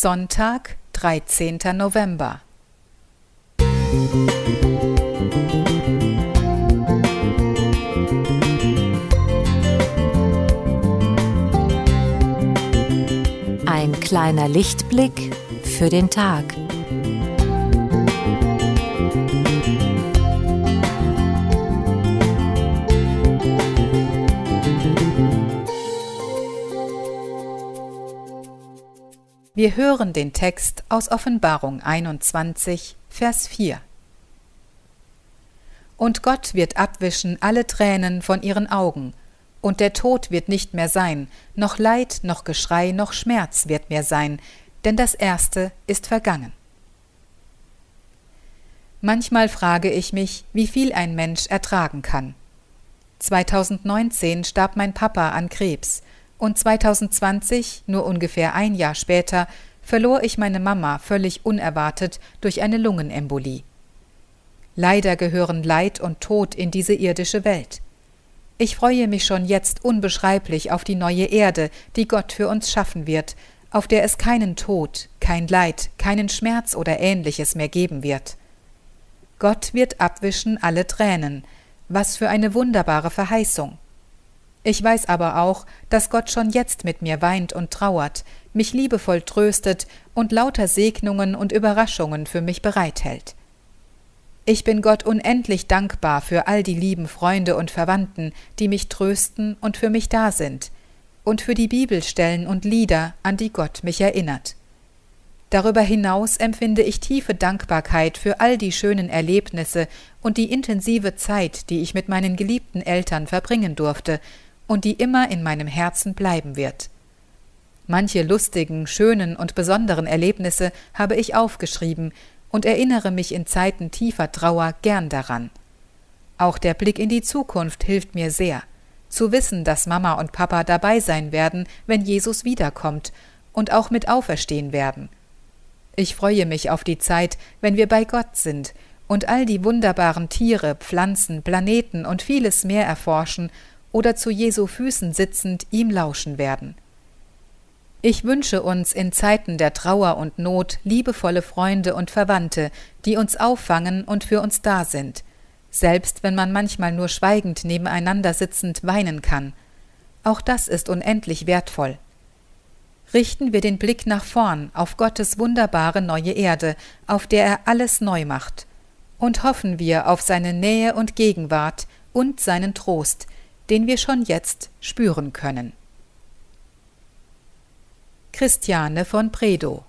Sonntag, 13. November. Ein kleiner Lichtblick für den Tag. Wir hören den Text aus Offenbarung 21, Vers 4. Und Gott wird abwischen alle Tränen von ihren Augen, und der Tod wird nicht mehr sein, noch Leid, noch Geschrei, noch Schmerz wird mehr sein, denn das Erste ist vergangen. Manchmal frage ich mich, wie viel ein Mensch ertragen kann. 2019 starb mein Papa an Krebs, und 2020, nur ungefähr ein Jahr später, verlor ich meine Mama völlig unerwartet durch eine Lungenembolie. Leider gehören Leid und Tod in diese irdische Welt. Ich freue mich schon jetzt unbeschreiblich auf die neue Erde, die Gott für uns schaffen wird, auf der es keinen Tod, kein Leid, keinen Schmerz oder ähnliches mehr geben wird. Gott wird abwischen alle Tränen. Was für eine wunderbare Verheißung. Ich weiß aber auch, dass Gott schon jetzt mit mir weint und trauert, mich liebevoll tröstet und lauter Segnungen und Überraschungen für mich bereithält. Ich bin Gott unendlich dankbar für all die lieben Freunde und Verwandten, die mich trösten und für mich da sind, und für die Bibelstellen und Lieder, an die Gott mich erinnert. Darüber hinaus empfinde ich tiefe Dankbarkeit für all die schönen Erlebnisse und die intensive Zeit, die ich mit meinen geliebten Eltern verbringen durfte und die immer in meinem Herzen bleiben wird. Manche lustigen, schönen und besonderen Erlebnisse habe ich aufgeschrieben und erinnere mich in Zeiten tiefer Trauer gern daran. Auch der Blick in die Zukunft hilft mir sehr, zu wissen, dass Mama und Papa dabei sein werden, wenn Jesus wiederkommt und auch mit auferstehen werden. Ich freue mich auf die Zeit, wenn wir bei Gott sind und all die wunderbaren Tiere, Pflanzen, Planeten und vieles mehr erforschen oder zu Jesu Füßen sitzend ihm lauschen werden. Ich wünsche uns in Zeiten der Trauer und Not liebevolle Freunde und Verwandte, die uns auffangen und für uns da sind, selbst wenn man manchmal nur schweigend nebeneinander sitzend weinen kann. Auch das ist unendlich wertvoll. Richten wir den Blick nach vorn auf Gottes wunderbare neue Erde, auf der er alles neu macht, und hoffen wir auf seine Nähe und Gegenwart und seinen Trost, den wir schon jetzt spüren können. Christiane von Predo